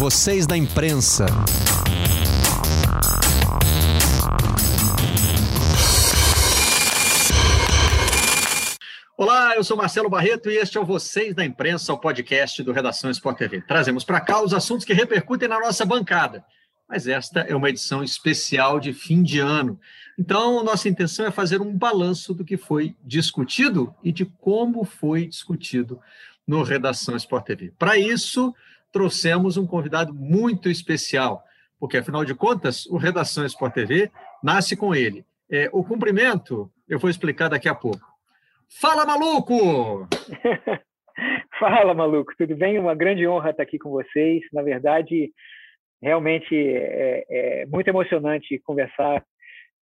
Vocês da imprensa. Olá, eu sou Marcelo Barreto e este é o Vocês da Imprensa, o podcast do Redação Sport TV. Trazemos para cá os assuntos que repercutem na nossa bancada. Mas esta é uma edição especial de fim de ano. Então, nossa intenção é fazer um balanço do que foi discutido e de como foi discutido no Redação Sport TV. Para isso, trouxemos um convidado muito especial, porque, afinal de contas, o Redação Sport TV nasce com ele. É, o cumprimento eu vou explicar daqui a pouco. Fala, maluco! Fala, maluco, tudo bem? Uma grande honra estar aqui com vocês. Na verdade, realmente é, é muito emocionante conversar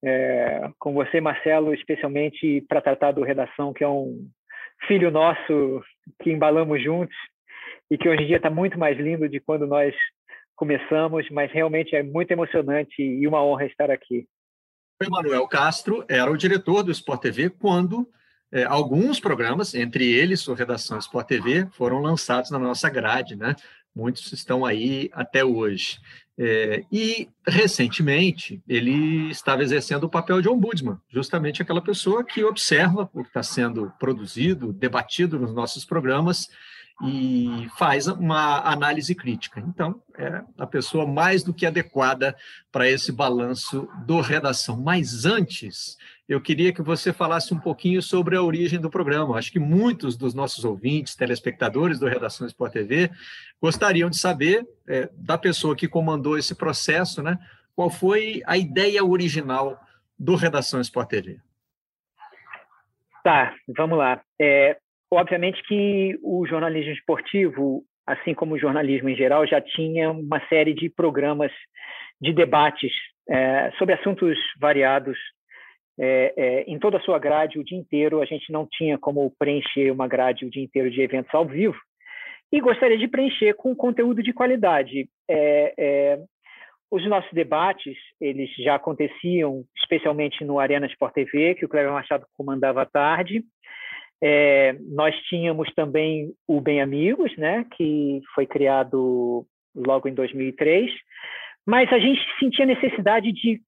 é, com você, Marcelo, especialmente para tratar do Redação, que é um filho nosso que embalamos juntos e que hoje em dia está muito mais lindo de quando nós começamos, mas realmente é muito emocionante e uma honra estar aqui. O Emanuel Castro era o diretor do Sport TV quando é, alguns programas, entre eles o Redação Sport TV, foram lançados na nossa grade, né? Muitos estão aí até hoje. É, e, recentemente, ele estava exercendo o papel de ombudsman, justamente aquela pessoa que observa o que está sendo produzido, debatido nos nossos programas e faz uma análise crítica. Então, é a pessoa mais do que adequada para esse balanço do redação. Mas antes, eu queria que você falasse um pouquinho sobre a origem do programa. Acho que muitos dos nossos ouvintes, telespectadores do Redação Sport TV, gostariam de saber é, da pessoa que comandou esse processo, né? Qual foi a ideia original do Redação Sport TV? Tá, vamos lá. É, Obviamente que o jornalismo esportivo, assim como o jornalismo em geral, já tinha uma série de programas de debates é, sobre assuntos variados é, é, em toda a sua grade o dia inteiro. A gente não tinha como preencher uma grade o dia inteiro de eventos ao vivo e gostaria de preencher com conteúdo de qualidade. É, é, os nossos debates eles já aconteciam, especialmente no Arena Sport TV, que o Cleber Machado comandava à tarde. É, nós tínhamos também o Bem Amigos, né, que foi criado logo em 2003, mas a gente sentia necessidade de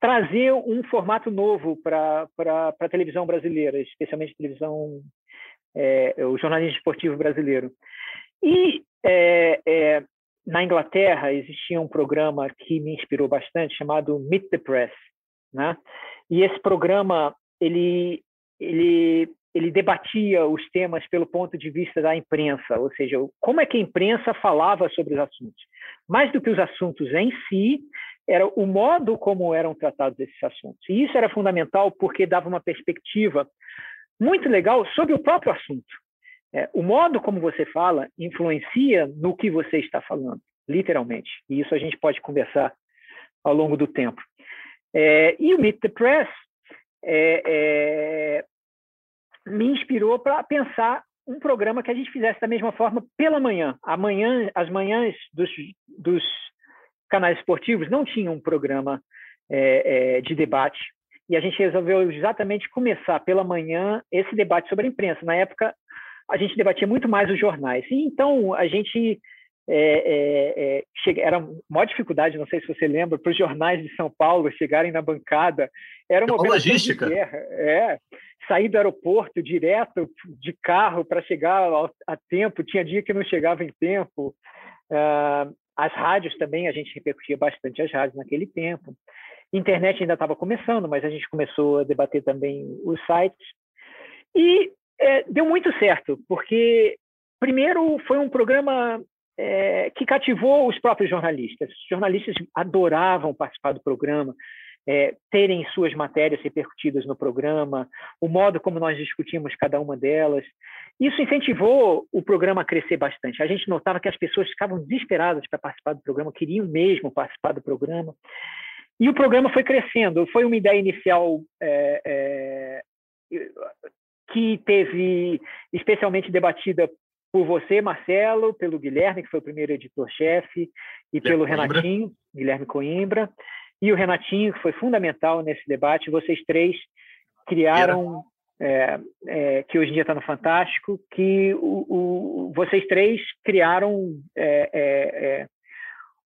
trazer um formato novo para a televisão brasileira, especialmente a televisão, é, o jornalismo esportivo brasileiro. E é, é, na Inglaterra existia um programa que me inspirou bastante chamado Meet the Press, né? E esse programa ele ele ele debatia os temas pelo ponto de vista da imprensa, ou seja, como é que a imprensa falava sobre os assuntos. Mais do que os assuntos em si, era o modo como eram tratados esses assuntos. E isso era fundamental porque dava uma perspectiva muito legal sobre o próprio assunto. É, o modo como você fala influencia no que você está falando, literalmente. E isso a gente pode conversar ao longo do tempo. É, e o Meet the Press é, é me inspirou para pensar um programa que a gente fizesse da mesma forma pela manhã. Amanhã, as manhãs dos, dos canais esportivos não tinham um programa é, é, de debate e a gente resolveu exatamente começar pela manhã esse debate sobre a imprensa. Na época, a gente debatia muito mais os jornais. E então a gente é, é, é, era uma dificuldade, não sei se você lembra, para os jornais de São Paulo chegarem na bancada. Era uma, uma logística. É, sair do aeroporto direto de carro para chegar a tempo. Tinha dia que não chegava em tempo. Uh, as rádios também, a gente repercutia bastante as rádios naquele tempo. Internet ainda estava começando, mas a gente começou a debater também os sites. E é, deu muito certo, porque, primeiro, foi um programa é, que cativou os próprios jornalistas. Os jornalistas adoravam participar do programa, é, terem suas matérias repercutidas no programa, o modo como nós discutimos cada uma delas. Isso incentivou o programa a crescer bastante. A gente notava que as pessoas ficavam desesperadas para participar do programa, queriam mesmo participar do programa. E o programa foi crescendo. Foi uma ideia inicial é, é, que teve especialmente debatida por você, Marcelo, pelo Guilherme, que foi o primeiro editor-chefe, e pelo Coimbra. Renatinho, Guilherme Coimbra, e o Renatinho, que foi fundamental nesse debate. Vocês três criaram é, é, que hoje em dia está no Fantástico, que o, o, vocês três criaram é, é, é,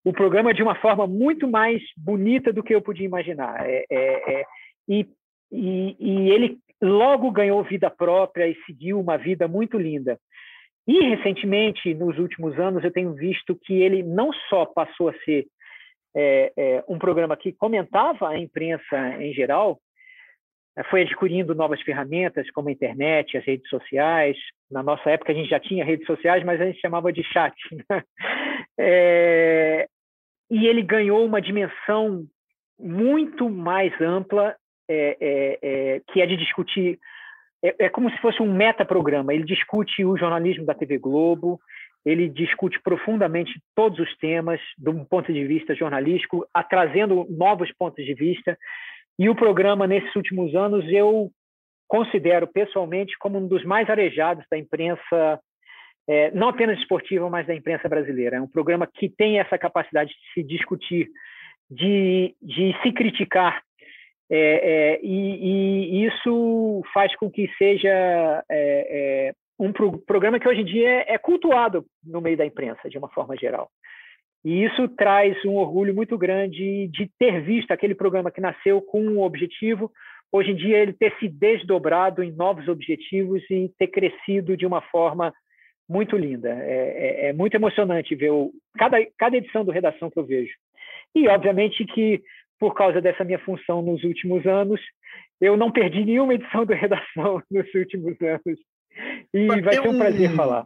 o programa de uma forma muito mais bonita do que eu podia imaginar. E, e, e, ele logo ganhou vida própria e seguiu uma vida muito linda. E recentemente, nos últimos anos, eu tenho visto que ele não só passou a ser um programa que comentava a imprensa em geral, foi adquirindo novas ferramentas como a internet, as redes sociais. Na nossa época a gente já tinha redes sociais, mas a gente chamava de chat. Né? É, e ele ganhou uma dimensão muito mais ampla, é, é, é, que é de discutir. É, é como se fosse um metaprograma. Ele discute o jornalismo da TV Globo, ele discute profundamente todos os temas, de um ponto de vista jornalístico, trazendo novos pontos de vista. E o programa, nesses últimos anos, eu considero pessoalmente como um dos mais arejados da imprensa, é, não apenas esportiva, mas da imprensa brasileira. É um programa que tem essa capacidade de se discutir, de, de se criticar, é, é, e, e, isso faz com que seja é, é, um pro, programa que hoje em dia é cultuado no meio da imprensa, de uma forma geral. E isso traz um orgulho muito grande de ter visto aquele programa que nasceu com um objetivo, hoje em dia ele ter se desdobrado em novos objetivos e ter crescido de uma forma muito linda. É, é, é muito emocionante ver o, cada, cada edição do Redação que eu vejo. E, obviamente, que por causa dessa minha função nos últimos anos, eu não perdi nenhuma edição do Redação nos últimos anos. E vai ser um prazer falar.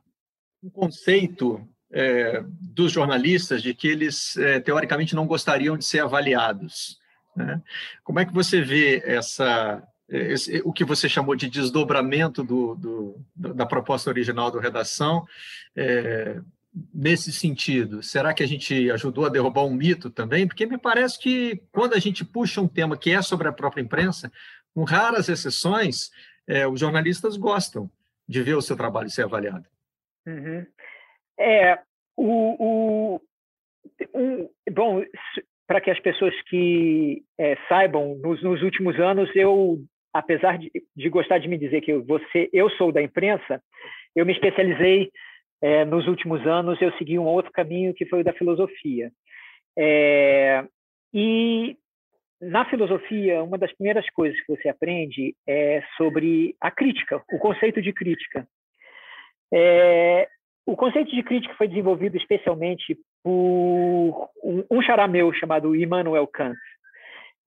Um conceito é, dos jornalistas de que eles, é, teoricamente, não gostariam de ser avaliados. Né? Como é que você vê essa, esse, o que você chamou de desdobramento do, do, da proposta original do Redação é, nesse sentido? Será que a gente ajudou a derrubar um mito também? Porque me parece que quando a gente puxa um tema que é sobre a própria imprensa, com raras exceções, é, os jornalistas gostam de ver o seu trabalho ser avaliado. Uhum. É, o, o um, bom, para que as pessoas que é, saibam, nos, nos, últimos anos, eu, apesar de, de, gostar de me dizer que você, eu sou da imprensa, eu me especializei é, nos últimos anos, eu segui um outro caminho que foi o da filosofia. É, e na filosofia, uma das primeiras coisas que você aprende é sobre a crítica, o conceito de crítica. É, o conceito de crítica foi desenvolvido especialmente por um, um xará meu chamado Immanuel Kant.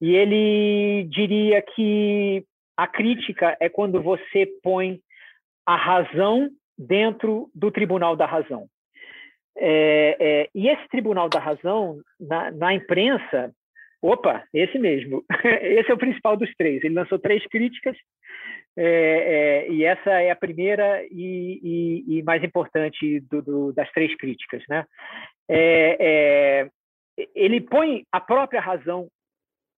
E ele diria que a crítica é quando você põe a razão dentro do tribunal da razão. É, é, e esse tribunal da razão, na, na, imprensa, opa, esse mesmo. esse é o principal dos três. Ele lançou três críticas é, é, e essa é a primeira e, e, e mais importante do, do, das três críticas. Né? É, é, ele põe a própria razão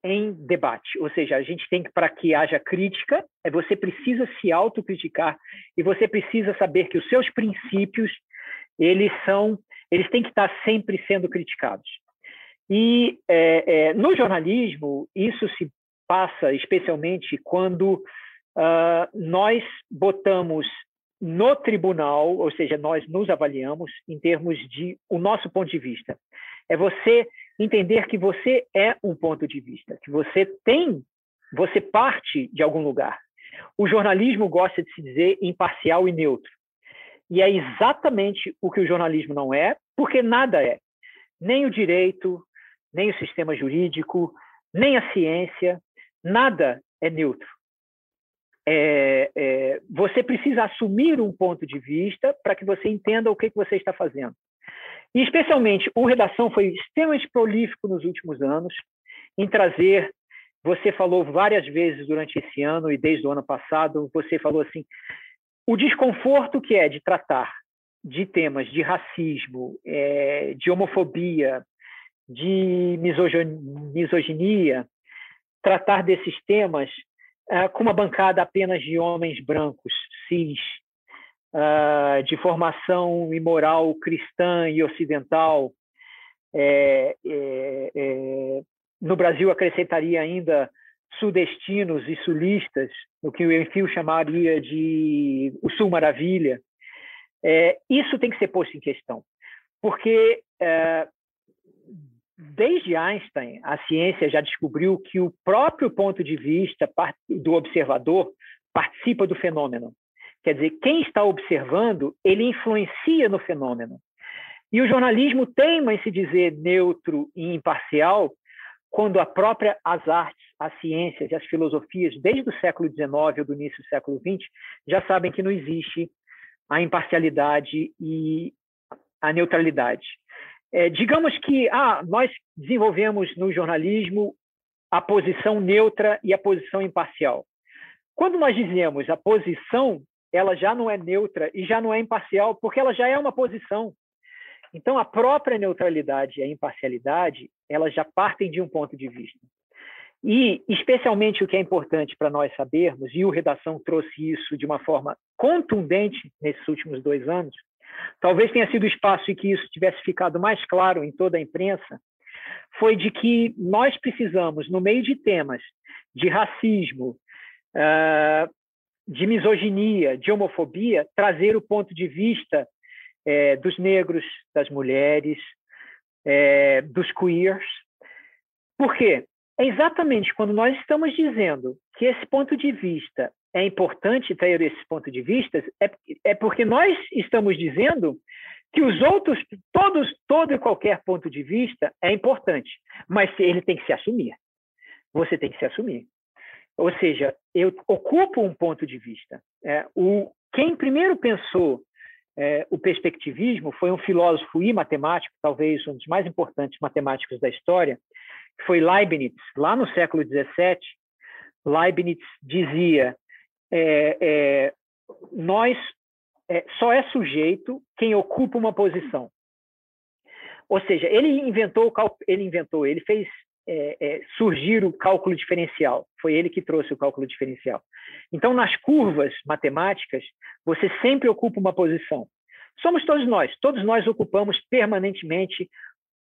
em debate, ou seja, a gente tem que, para que haja crítica, é você precisa se autocriticar e você precisa saber que os seus princípios, eles são, eles têm que estar sempre sendo criticados. E é, é, no jornalismo, isso se passa especialmente quando uh, nós botamos no tribunal, ou seja, nós nos avaliamos em termos de o nosso ponto de vista. É você entender que você é um ponto de vista, que você tem, você parte de algum lugar. O jornalismo gosta de se dizer imparcial e neutro. E é exatamente o que o jornalismo não é, porque nada é. Nem o direito, nem o sistema jurídico, nem a ciência, nada é neutro é, é, você precisa assumir um ponto de vista para que você entenda o que, que você está fazendo. E, especialmente, o Redação foi extremamente prolífico nos últimos anos em trazer. Você falou várias vezes durante esse ano e desde o ano passado, você falou assim: o desconforto que é de tratar de temas de racismo, é, de homofobia, de misoginia, tratar desses temas uh, com uma bancada apenas de homens brancos, cis, uh, de formação imoral cristã e ocidental. É, é, é, no Brasil, acrescentaria ainda sudestinos e sulistas, o que o Enfio chamaria de o Sul Maravilha, é, isso tem que ser posto em questão, porque é, desde Einstein a ciência já descobriu que o próprio ponto de vista do observador participa do fenômeno. Quer dizer, quem está observando, ele influencia no fenômeno. E o jornalismo teima em se dizer neutro e imparcial, quando a própria as artes, as ciências e as filosofias, desde o século XIX ou do início do século XX, já sabem que não existe a imparcialidade e a neutralidade. É, digamos que ah, nós desenvolvemos no jornalismo a posição neutra e a posição imparcial. Quando nós dizemos a posição, ela já não é neutra e já não é imparcial, porque ela já é uma posição. Então, a própria neutralidade e a imparcialidade, elas já partem de um ponto de vista. E, especialmente, o que é importante para nós sabermos, e o Redação trouxe isso de uma forma contundente nesses últimos dois anos, talvez tenha sido o espaço em que isso tivesse ficado mais claro em toda a imprensa, foi de que nós precisamos, no meio de temas de racismo, ah, de misoginia, de homofobia, trazer o ponto de vista é, dos negros, das mulheres, é, dos queers. Por quê? É exatamente quando nós estamos dizendo que esse ponto de vista é importante ter esse ponto de vista, é, é porque nós estamos dizendo que os outros, todos, todo e qualquer ponto de vista é importante, mas ele tem que se assumir. Você tem que se assumir. Ou seja, eu ocupo um ponto de vista. É, o, quem primeiro pensou é, o perspectivismo foi um filósofo e matemático, talvez um dos mais importantes matemáticos da história, que foi Leibniz, lá no século XVII. Leibniz dizia: é, é, nós é, só é sujeito quem ocupa uma posição. Ou seja, ele inventou, ele inventou, ele fez é, é, surgir o cálculo diferencial. Foi ele que trouxe o cálculo diferencial. Então, nas curvas matemáticas, você sempre ocupa uma posição. Somos todos nós, todos nós ocupamos permanentemente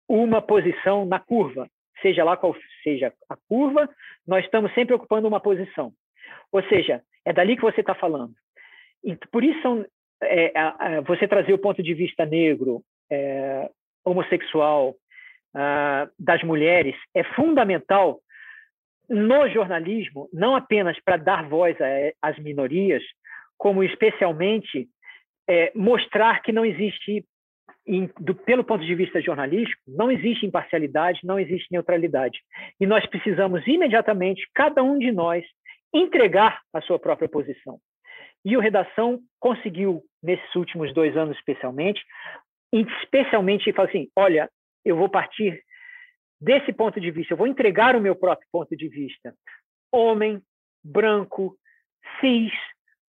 uma posição na curva, seja lá qual seja a curva, nós estamos sempre ocupando uma posição. Ou seja, é dali que você está falando. E por isso, é, você trazer o ponto de vista negro, é, homossexual, uh, das mulheres é fundamental no jornalismo, não apenas para dar voz às minorias, como especialmente é, mostrar que não existe, em, do, pelo ponto de vista jornalístico, não existe imparcialidade, não existe neutralidade. E nós precisamos imediatamente, cada um de nós, entregar a sua própria posição. E o Redação conseguiu, nesses últimos dois anos especialmente, especialmente falar assim, olha, eu vou partir desse ponto de vista, eu vou entregar o meu próprio ponto de vista. Homem, branco, cis,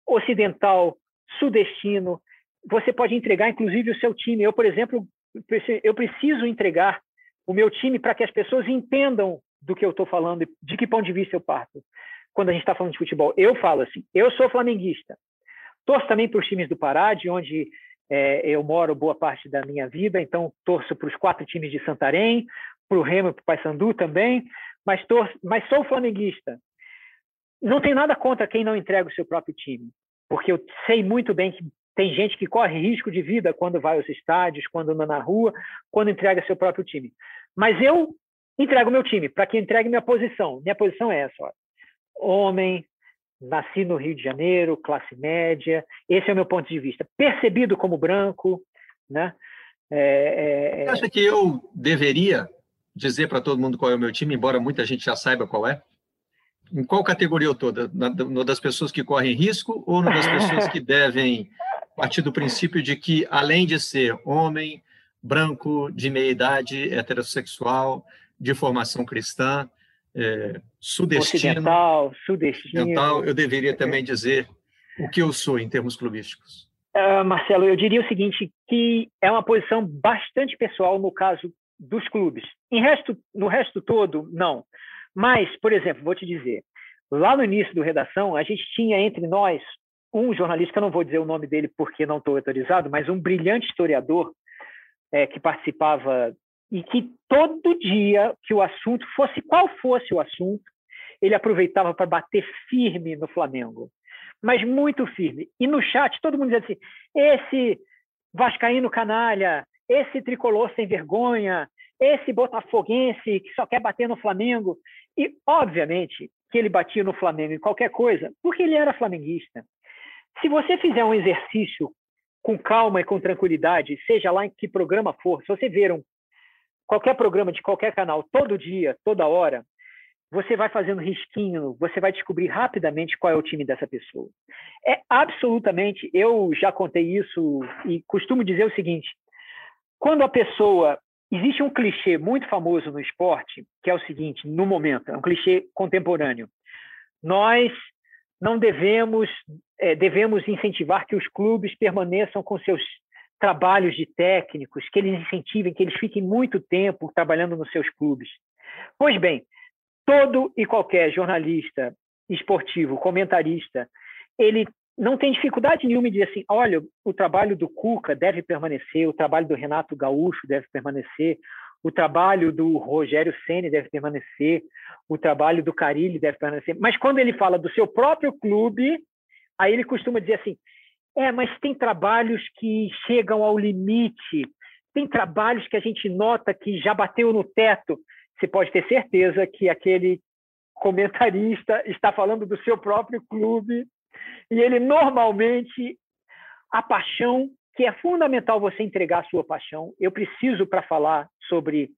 ocidental, sudestino, você pode entregar inclusive o seu time. Eu, por exemplo, eu preciso entregar o meu time para que as pessoas entendam do que eu estou falando, de que ponto de vista eu parto. Quando a gente está falando de futebol, eu falo assim: eu sou flamenguista. Torço também para os times do Pará, de onde é, eu moro boa parte da minha vida, então torço para os quatro times de Santarém, para o Remo e para o Paysandu também, mas, torço, mas sou flamenguista. Não tenho nada contra quem não entrega o seu próprio time, porque eu sei muito bem que tem gente que corre risco de vida quando vai aos estádios, quando anda na rua, quando entrega seu próprio time. Mas eu entrego meu time para que entregue minha posição. Minha posição é essa: ó. homem, nasci no Rio de Janeiro, classe média, esse é o meu ponto de vista. Percebido como branco, né? É, é... é. Acha que eu deveria dizer para todo mundo qual é o meu time, embora muita gente já saiba qual é? Em qual categoria eu estou? No das pessoas que correm risco ou no das pessoas que devem partir do princípio de que, além de ser homem, branco, de meia idade, heterossexual, de formação cristã, é, sudestino, ocidental, sudestino. eu deveria também dizer o que eu sou em termos clubísticos. Uh, Marcelo, eu diria o seguinte, que é uma posição bastante pessoal no caso dos clubes. Em resto, no resto todo, não. Mas, por exemplo, vou te dizer, lá no início do Redação, a gente tinha entre nós um jornalista, que eu não vou dizer o nome dele porque não estou autorizado, mas um brilhante historiador é, que participava e que todo dia que o assunto fosse qual fosse o assunto, ele aproveitava para bater firme no Flamengo, mas muito firme. E no chat todo mundo dizia assim: esse vascaíno canalha, esse tricolor sem vergonha, esse botafoguense que só quer bater no Flamengo. E, obviamente, que ele batia no Flamengo em qualquer coisa, porque ele era flamenguista. Se você fizer um exercício com calma e com tranquilidade, seja lá em que programa for, se você ver um, qualquer programa de qualquer canal todo dia, toda hora, você vai fazendo risquinho, você vai descobrir rapidamente qual é o time dessa pessoa. É absolutamente, eu já contei isso e costumo dizer o seguinte: quando a pessoa. Existe um clichê muito famoso no esporte, que é o seguinte, no momento, é um clichê contemporâneo. Nós não devemos é, devemos incentivar que os clubes permaneçam com seus trabalhos de técnicos, que eles incentivem, que eles fiquem muito tempo trabalhando nos seus clubes. Pois bem, todo e qualquer jornalista esportivo, comentarista, ele não tem dificuldade nenhuma em dizer assim, olha, o trabalho do Cuca deve permanecer, o trabalho do Renato Gaúcho deve permanecer, o trabalho do Rogério Ceni deve permanecer, o trabalho do Carilli deve permanecer. Mas quando ele fala do seu próprio clube, aí ele costuma dizer assim: é, mas tem trabalhos que chegam ao limite, tem trabalhos que a gente nota que já bateu no teto. Você pode ter certeza que aquele comentarista está falando do seu próprio clube e ele normalmente a paixão que é fundamental você entregar a sua paixão. Eu preciso para falar sobre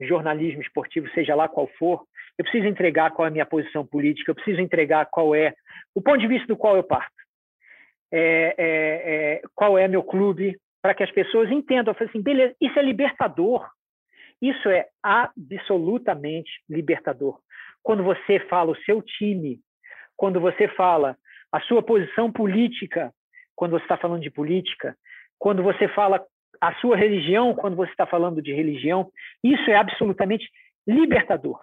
jornalismo esportivo, seja lá qual for, eu preciso entregar qual é a minha posição política, eu preciso entregar qual é o ponto de vista do qual eu parto, é, é, é, qual é meu clube, para que as pessoas entendam, assim, beleza, isso é libertador, isso é absolutamente libertador. Quando você fala o seu time, quando você fala a sua posição política, quando você está falando de política, quando você fala a sua religião, quando você está falando de religião, isso é absolutamente libertador.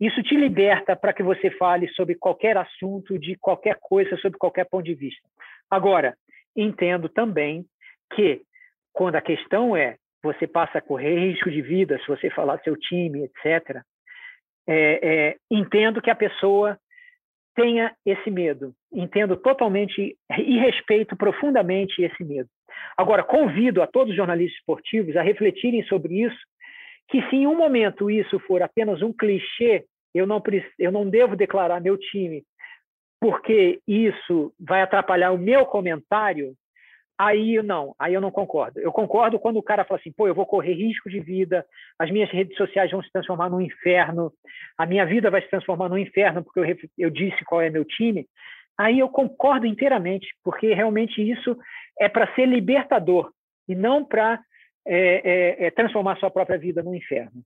Isso te liberta para que você fale sobre qualquer assunto, de qualquer coisa, sobre qualquer ponto de vista. Agora, entendo também que quando a questão é você passa a correr risco de vida se você falar seu time, etc. É, é, entendo que a pessoa tenha esse medo. Entendo totalmente e respeito profundamente esse medo. Agora, convido a todos os jornalistas esportivos a refletirem sobre isso, que se em um momento isso for apenas um clichê eu não, eu não devo declarar meu time porque isso vai atrapalhar o meu comentário, aí não, aí eu não concordo. Eu concordo quando o cara fala assim, pô, eu vou correr risco de vida, as minhas redes sociais vão se transformar num inferno, a minha vida vai se transformar num inferno porque eu, eu disse qual é meu time. Aí eu concordo inteiramente, porque realmente isso é para ser libertador e não para é, é, é, transformar sua própria vida num inferno.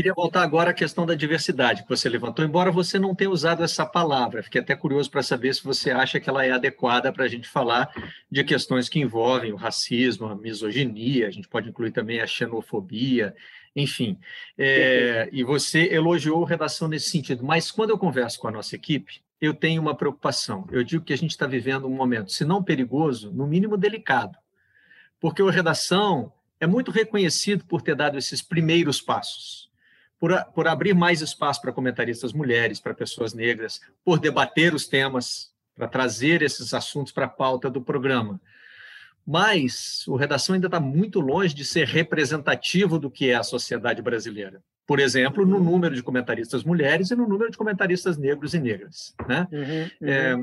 Queria voltar agora à questão da diversidade que você levantou, embora você não tenha usado essa palavra. Fiquei até curioso para saber se você acha que ela é adequada para a gente falar de questões que envolvem o racismo, a misoginia, a gente pode incluir também a xenofobia, enfim. É, e você elogiou a redação nesse sentido, mas quando eu converso com a nossa equipe, eu tenho uma preocupação. Eu digo que a gente está vivendo um momento, se não perigoso, no mínimo delicado, porque a redação é muito reconhecido por ter dado esses primeiros passos por, por abrir mais espaço para comentaristas mulheres, para pessoas negras, por debater os temas, para trazer esses assuntos para a pauta do programa. Mas o Redação ainda está muito longe de ser representativo do que é a sociedade brasileira. Por exemplo, no número de comentaristas mulheres e no número de comentaristas negros e negras. Né? Uhum, uhum. É,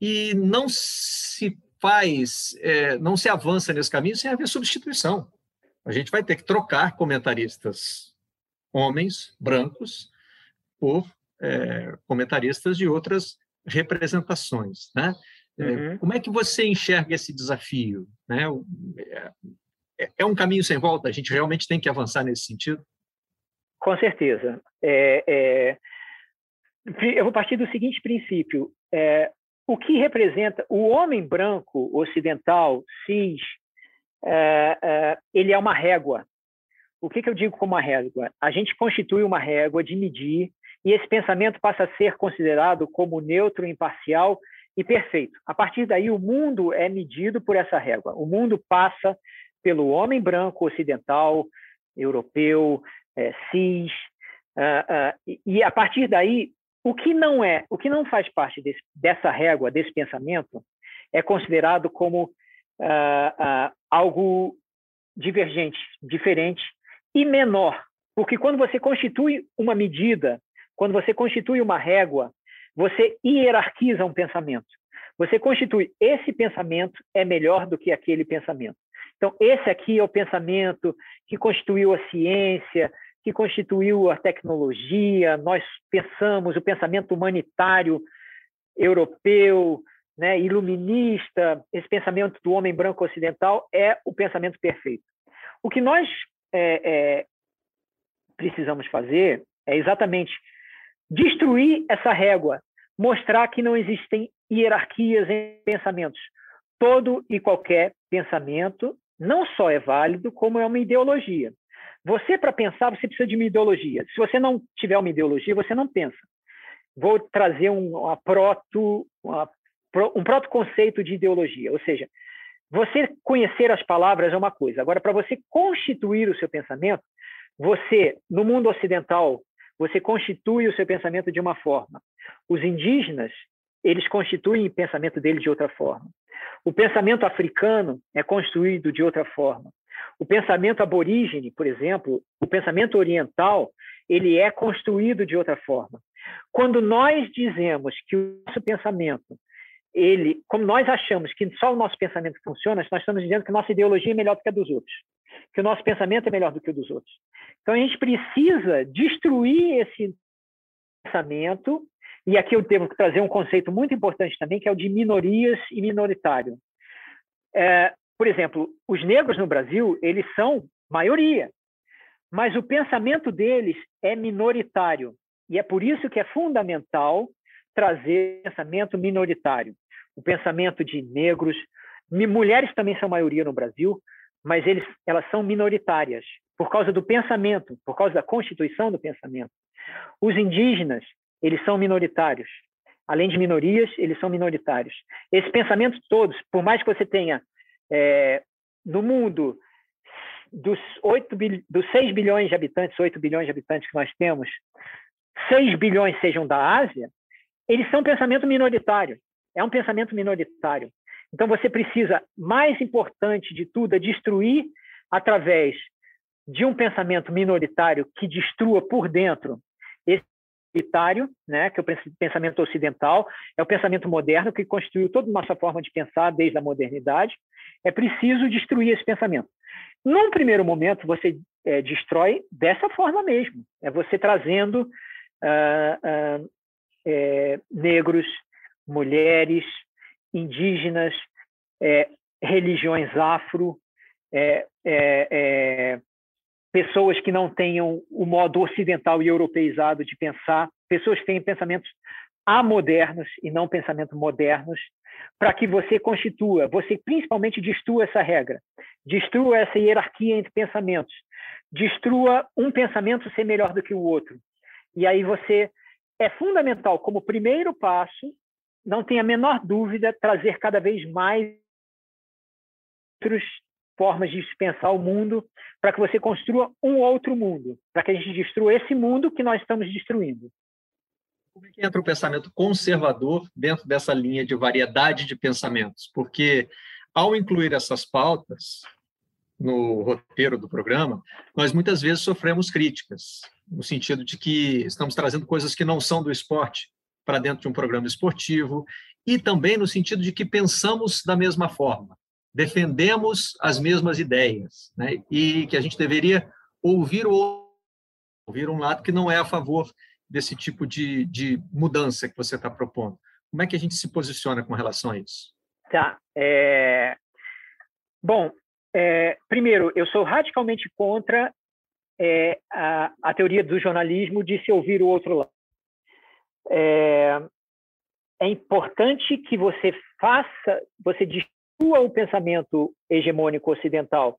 e não se faz, é, não se avança nesse caminho sem haver substituição. A gente vai ter que trocar comentaristas homens brancos por é, comentaristas de outras representações, né? É, uhum. Como é que você enxerga esse desafio? Né? É, é, um caminho sem volta? A gente realmente tem que avançar nesse sentido? Com certeza. É, é, eu vou partir do seguinte princípio: é, o que representa o homem branco ocidental cis, ele é uma régua o que, que eu digo como uma régua? A gente constitui uma régua de medir e esse pensamento passa a ser considerado como neutro, imparcial e perfeito. A partir daí, o mundo é medido por essa régua. O mundo passa pelo homem branco ocidental, europeu, é, cis, uh, uh, e a partir daí o que não é, o que não faz parte desse, dessa régua, desse pensamento, é considerado como ah, algo divergente, diferente e menor. Porque quando você constitui uma medida, quando você constitui uma régua, você hierarquiza um pensamento. Você constitui esse pensamento é melhor do que aquele pensamento. Então, esse aqui é o pensamento que constituiu a ciência, que constituiu a tecnologia. Nós pensamos o pensamento humanitário europeu, né, iluminista, esse pensamento do homem branco ocidental é o pensamento perfeito. O que nós é, é, precisamos fazer é exatamente destruir essa régua, mostrar que não existem hierarquias em pensamentos. Todo e qualquer pensamento não só é válido, como é uma ideologia. Você, para pensar, você precisa de uma ideologia. Se você não tiver uma ideologia, você não pensa. Vou trazer um, uma proto, uma, um proto-conceito de ideologia, ou seja, você conhecer as palavras é uma coisa. Agora, para você constituir o seu pensamento, você, no mundo ocidental, você constitui o seu pensamento de uma forma. Os indígenas, eles constituem o pensamento dele de outra forma. O pensamento africano é construído de outra forma. O pensamento aborígene, por exemplo, o pensamento oriental, ele é construído de outra forma. Quando nós dizemos que o nosso pensamento, ele, como nós achamos que só o nosso pensamento funciona, nós estamos dizendo que nossa ideologia é melhor do que a dos outros, que o nosso pensamento é melhor do que o dos outros. Então a gente precisa destruir esse pensamento e aqui eu devo trazer um conceito muito importante também, que é o de minorias e minoritário. É, por exemplo, os negros no Brasil, eles são maioria, mas o pensamento deles é minoritário. E é por isso que é fundamental trazer pensamento minoritário. O pensamento de negros, mulheres também são maioria no Brasil, mas eles, elas são minoritárias por causa do pensamento, por causa da constituição do pensamento. Os indígenas, eles são minoritários. Além de minorias, eles são minoritários. Esses pensamentos todos, por mais que você tenha é, no mundo dos, 8, dos 6 bilhões de habitantes, 8 bilhões de habitantes que nós temos, 6 bilhões sejam da Ásia, eles são pensamento minoritário. É um pensamento minoritário. Então você precisa, mais importante de tudo, é destruir através de um pensamento minoritário que destrua por dentro esse unitário, né, que é o pensamento ocidental, é o pensamento moderno que constituiu toda a nossa forma de pensar desde a modernidade. É preciso destruir esse pensamento. Num primeiro momento, você é, destrói dessa forma mesmo. É você trazendo uh, uh, é, negros, mulheres, indígenas, é, religiões afro, é, é, é pessoas que não tenham o modo ocidental e europeizado de pensar, pessoas que têm pensamentos amodernos e não pensamentos modernos, para que você constitua, você principalmente destrua essa regra, destrua essa hierarquia entre pensamentos, destrua um pensamento ser melhor do que o outro. E aí você é fundamental como primeiro passo, não tenha a menor dúvida, trazer cada vez mais outros formas de pensar o mundo para que você construa um outro mundo, para que a gente destrua esse mundo que nós estamos destruindo. Como é que entra o pensamento conservador dentro dessa linha de variedade de pensamentos? Porque, ao incluir essas pautas no roteiro do programa, nós muitas vezes sofremos críticas, no sentido de que estamos trazendo coisas que não são do esporte para dentro de um programa esportivo, e também no sentido de que pensamos da mesma forma defendemos as mesmas ideias, né? e que a gente deveria ouvir o ouvir um lado que não é a favor desse tipo de, de mudança que você está propondo. Como é que a gente se posiciona com relação a isso? Tá. É... Bom, é... primeiro, eu sou radicalmente contra é, a, a, teoria do jornalismo de se ouvir o outro lado. É, é importante que você faça, você situa o pensamento hegemônico ocidental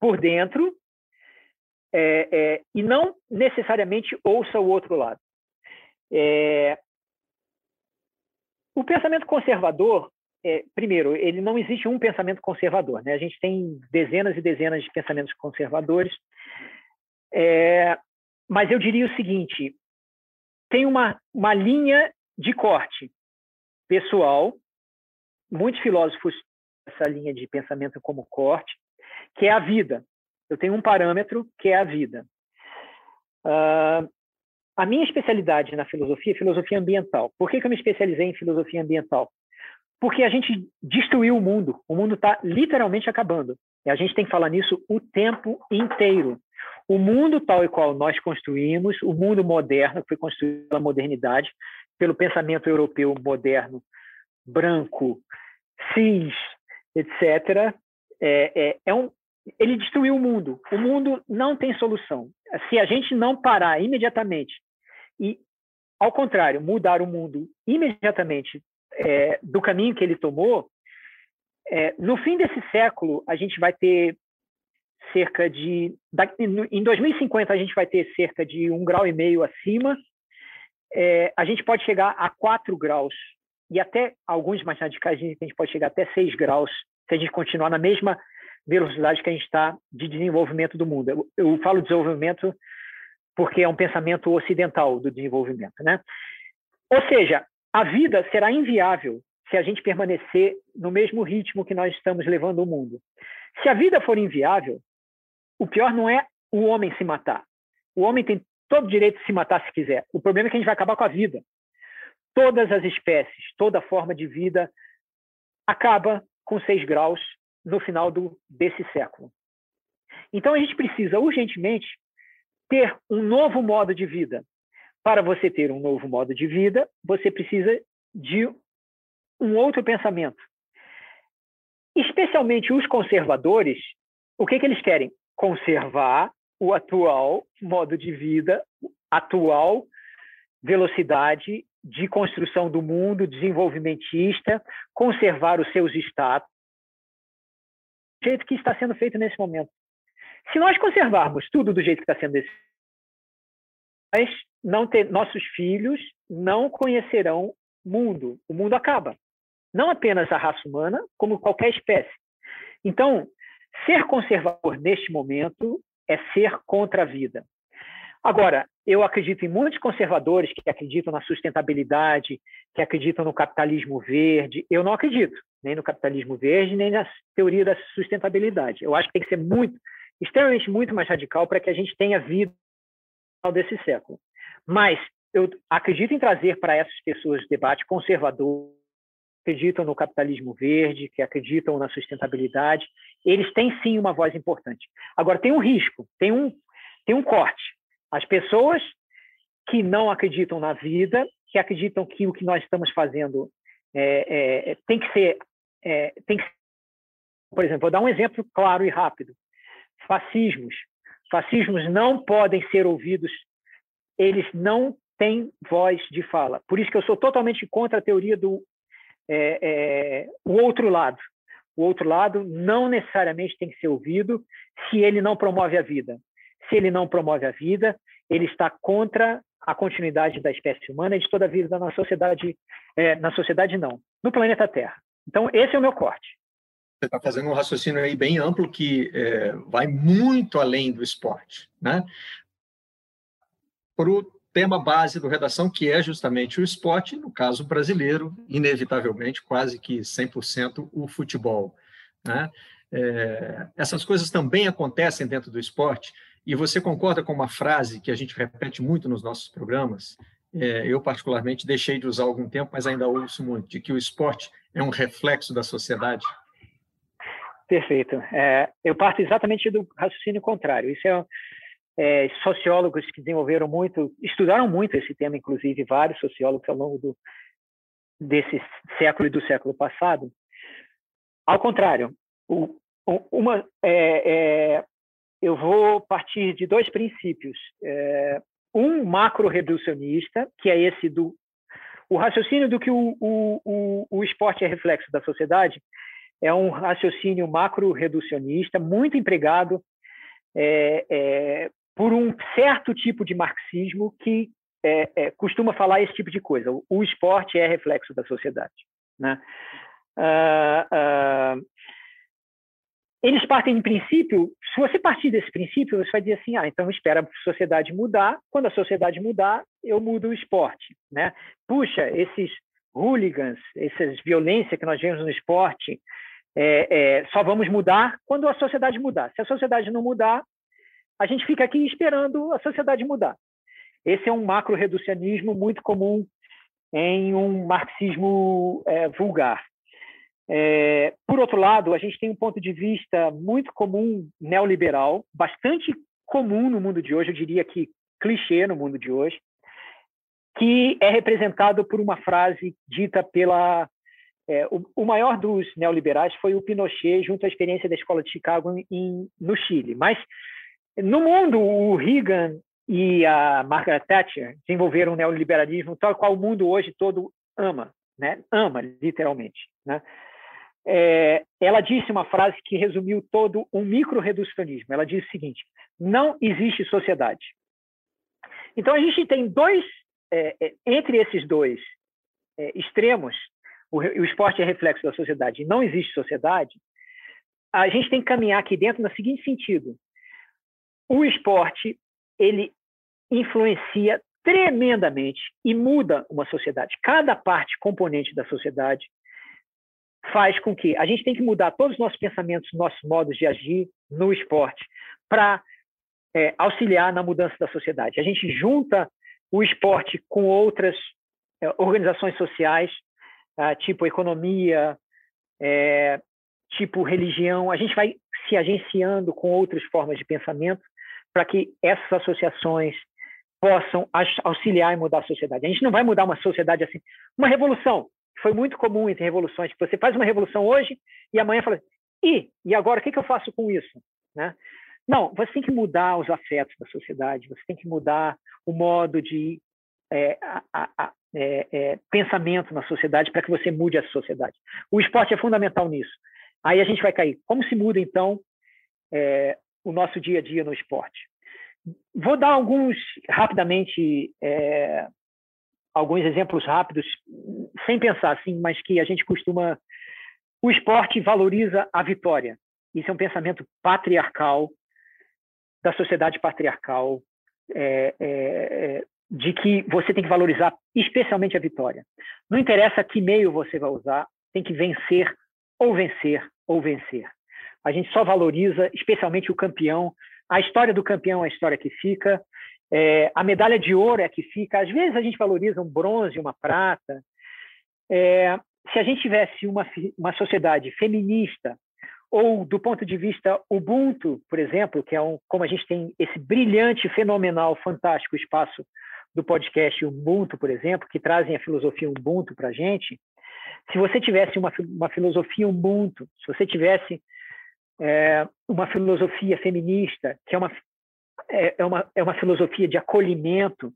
por dentro é, é, e não necessariamente ouça o outro lado. É, o pensamento conservador, é, primeiro, ele não existe um pensamento conservador. Né? A gente tem dezenas e dezenas de pensamentos conservadores. É, mas eu diria o seguinte: tem uma, uma linha de corte pessoal, muitos filósofos essa linha de pensamento como corte, que é a vida. Eu tenho um parâmetro que é a vida. Uh, a minha especialidade na filosofia é filosofia ambiental. Por que, que eu me especializei em filosofia ambiental? Porque a gente destruiu o mundo. O mundo está literalmente acabando. E a gente tem que falar nisso o tempo inteiro. O mundo tal e qual nós construímos, o mundo moderno, que foi construído pela modernidade, pelo pensamento europeu moderno, branco, cis, etc., é, é, é um, ele destruiu o mundo. O mundo não tem solução. Se a gente não parar imediatamente e, ao contrário, mudar o mundo imediatamente é, do caminho que ele tomou, é, no fim desse século, a gente vai ter cerca de. Em 2050, a gente vai ter cerca de um grau e meio acima. É, a gente pode chegar a 4 graus, e até alguns mais radicais, a gente pode chegar até 6 graus, se a gente continuar na mesma velocidade que a gente está de desenvolvimento do mundo. Eu, eu falo desenvolvimento porque é um pensamento ocidental do desenvolvimento, né? Ou seja, a vida será inviável se a gente permanecer no mesmo ritmo que nós estamos levando o mundo. Se a vida for inviável, o pior não é o homem se matar. O homem tem todo o direito de se matar se quiser. O problema é que a gente vai acabar com a vida. Todas as espécies, toda forma de vida acaba com seis graus no final do, desse século. Então a gente precisa urgentemente ter um novo modo de vida. Para você ter um novo modo de vida, você precisa de um outro pensamento. Especialmente os conservadores, o que, que eles querem? Conservar o atual modo de vida, atual velocidade de construção do mundo desenvolvimentista, conservar os seus status, do jeito que está sendo feito nesse momento. Se nós conservarmos tudo do jeito que está sendo esse, nós não ter, nossos filhos não conhecerão mundo. O mundo acaba. Não apenas a raça humana, como qualquer espécie. Então, ser conservador neste momento é ser contra a vida. Agora, eu acredito em muitos conservadores que acreditam na sustentabilidade, que acreditam no capitalismo verde. Eu não acredito nem no capitalismo verde, nem na teoria da sustentabilidade. Eu acho que tem que ser muito, extremamente muito mais radical para que a gente tenha vida desse século. Mas eu acredito em trazer para essas pessoas debate conservador, que acreditam no capitalismo verde, que acreditam na sustentabilidade. Eles têm sim uma voz importante. Agora tem um risco, tem um tem um corte. As pessoas que não acreditam na vida, que acreditam que o que nós estamos fazendo é, é, tem que ser, é, tem que, por exemplo, vou dar um exemplo claro e rápido: fascismos. Fascismos não podem ser ouvidos, eles não têm voz de fala. Por isso que eu sou totalmente contra a teoria do é, é, o outro lado. O outro lado não necessariamente tem que ser ouvido se ele não promove a vida. Se ele não promove a vida, ele está contra a continuidade da espécie humana e de toda a vida na sociedade, é, na sociedade não, no planeta Terra. Então, esse é o meu corte. Você está fazendo um raciocínio aí bem amplo que é, vai muito além do esporte, né? Para o tema base do Redação, que é justamente o esporte, no caso brasileiro, inevitavelmente, quase que 100% o futebol, né? É, essas coisas também acontecem dentro do esporte, e você concorda com uma frase que a gente repete muito nos nossos programas? É, eu, particularmente, deixei de usar há algum tempo, mas ainda ouço muito, de que o esporte é um reflexo da sociedade? Perfeito. É, eu parto exatamente do raciocínio contrário. Isso é, é, sociólogos que desenvolveram muito, estudaram muito esse tema, inclusive vários sociólogos ao longo do, desse século e do século passado. Ao contrário, o, uma, é, é, eu vou partir de dois princípios. É, um macro-reducionista, que é esse do o raciocínio do que o, o, o, o esporte é reflexo da sociedade, é um raciocínio macro-reducionista, muito empregado é, é, por um certo tipo de marxismo que é, é costuma falar esse tipo de coisa. O, o esporte é reflexo da sociedade. Né? Uh, uh, eles partem em princípio, se você partir desse princípio, você vai dizer assim, ah, então espera a sociedade mudar, quando a sociedade mudar, eu mudo o esporte, né? Puxa, esses hooligans, essas violências que nós vemos no esporte, é, é, só vamos mudar quando a sociedade mudar. Se a sociedade não mudar, a gente fica aqui esperando a sociedade mudar. Esse é um macro-reducionismo muito comum em um marxismo é, vulgar. É, por outro lado, a gente tem um ponto de vista muito comum neoliberal, bastante comum no mundo de hoje, eu diria que clichê no mundo de hoje, que é representado por uma frase dita pela. É, o, o, maior dos neoliberais foi o Pinochet, junto à experiência da Escola de Chicago em, no Chile. Mas no mundo, o Reagan e a Margaret Thatcher desenvolveram o neoliberalismo tal qual o mundo hoje todo ama, né? ama, literalmente. Né? É, ela disse uma frase que resumiu todo um micro-reducionismo. Ela disse o seguinte: não existe sociedade. Então, a gente tem dois, é, é, entre esses dois é, extremos, o, o esporte é reflexo da sociedade, não existe sociedade, a gente tem que caminhar aqui dentro no seguinte sentido: o esporte ele influencia tremendamente e muda uma sociedade. Cada parte componente da sociedade faz com que a gente tem que mudar todos os nossos pensamentos, nossos modos de agir no esporte para é, auxiliar na mudança da sociedade. A gente junta o esporte com outras é, organizações sociais, ah, tipo economia, é, tipo religião. A gente vai se agenciando com outras formas de pensamento para que essas associações possam auxiliar e mudar a sociedade. A gente não vai mudar uma sociedade assim. Uma revolução foi muito comum entre revoluções. Você faz uma revolução hoje e amanhã fala, e, e agora o que, que eu faço com isso? Né? Não, você tem que mudar os afetos da sociedade, você tem que mudar o modo de é, a, a, é, é, pensamento na sociedade para que você mude a sociedade. O esporte é fundamental nisso. Aí a gente vai cair. Como se muda, então, é, o nosso dia a dia no esporte? Vou dar alguns, rapidamente, é, alguns exemplos rápidos, sem pensar assim, mas que a gente costuma. O esporte valoriza a vitória. Isso é um pensamento patriarcal, da sociedade patriarcal, é, é, é, de que você tem que valorizar especialmente a vitória. Não interessa que meio você vai usar, tem que vencer, ou vencer, ou vencer. A gente só valoriza especialmente o campeão. A história do campeão é a história que fica, é, a medalha de ouro é que fica. Às vezes a gente valoriza um bronze, uma prata. É, se a gente tivesse uma, uma sociedade feminista, ou do ponto de vista Ubuntu, por exemplo, que é um, como a gente tem esse brilhante, fenomenal, fantástico espaço do podcast Ubuntu, por exemplo, que trazem a filosofia Ubuntu para a gente. Se você tivesse uma, uma filosofia Ubuntu, se você tivesse é, uma filosofia feminista, que é uma, é, é, uma, é uma filosofia de acolhimento,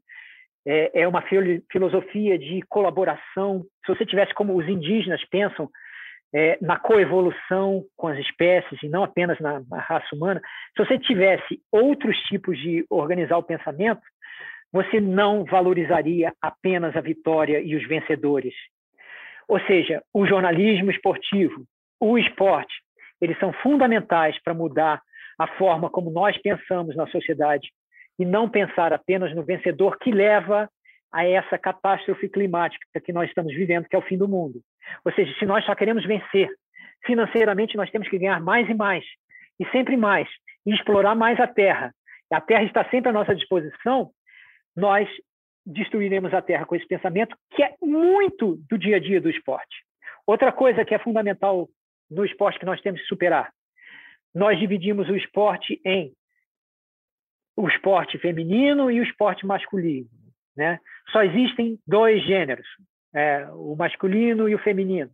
é, é uma filosofia de colaboração. Se você tivesse como os indígenas pensam é, na coevolução com as espécies e não apenas na, na, raça humana, se você tivesse outros tipos de organizar o pensamento, você não valorizaria apenas a vitória e os vencedores. Ou seja, o jornalismo esportivo, o esporte, eles são fundamentais para mudar a forma como nós pensamos na sociedade e não pensar apenas no vencedor que leva a essa catástrofe climática que nós estamos vivendo, que é o fim do mundo. Ou seja, se nós só queremos vencer financeiramente, nós temos que ganhar mais e mais, e sempre mais, e explorar mais a Terra. A Terra está sempre à nossa disposição, nós destruiremos a Terra com esse pensamento, que é muito do dia a dia do esporte. Outra coisa que é fundamental no esporte que nós temos que superar nós dividimos o esporte em o esporte feminino e o esporte masculino. Né? Só existem dois gêneros, é, o masculino e o feminino.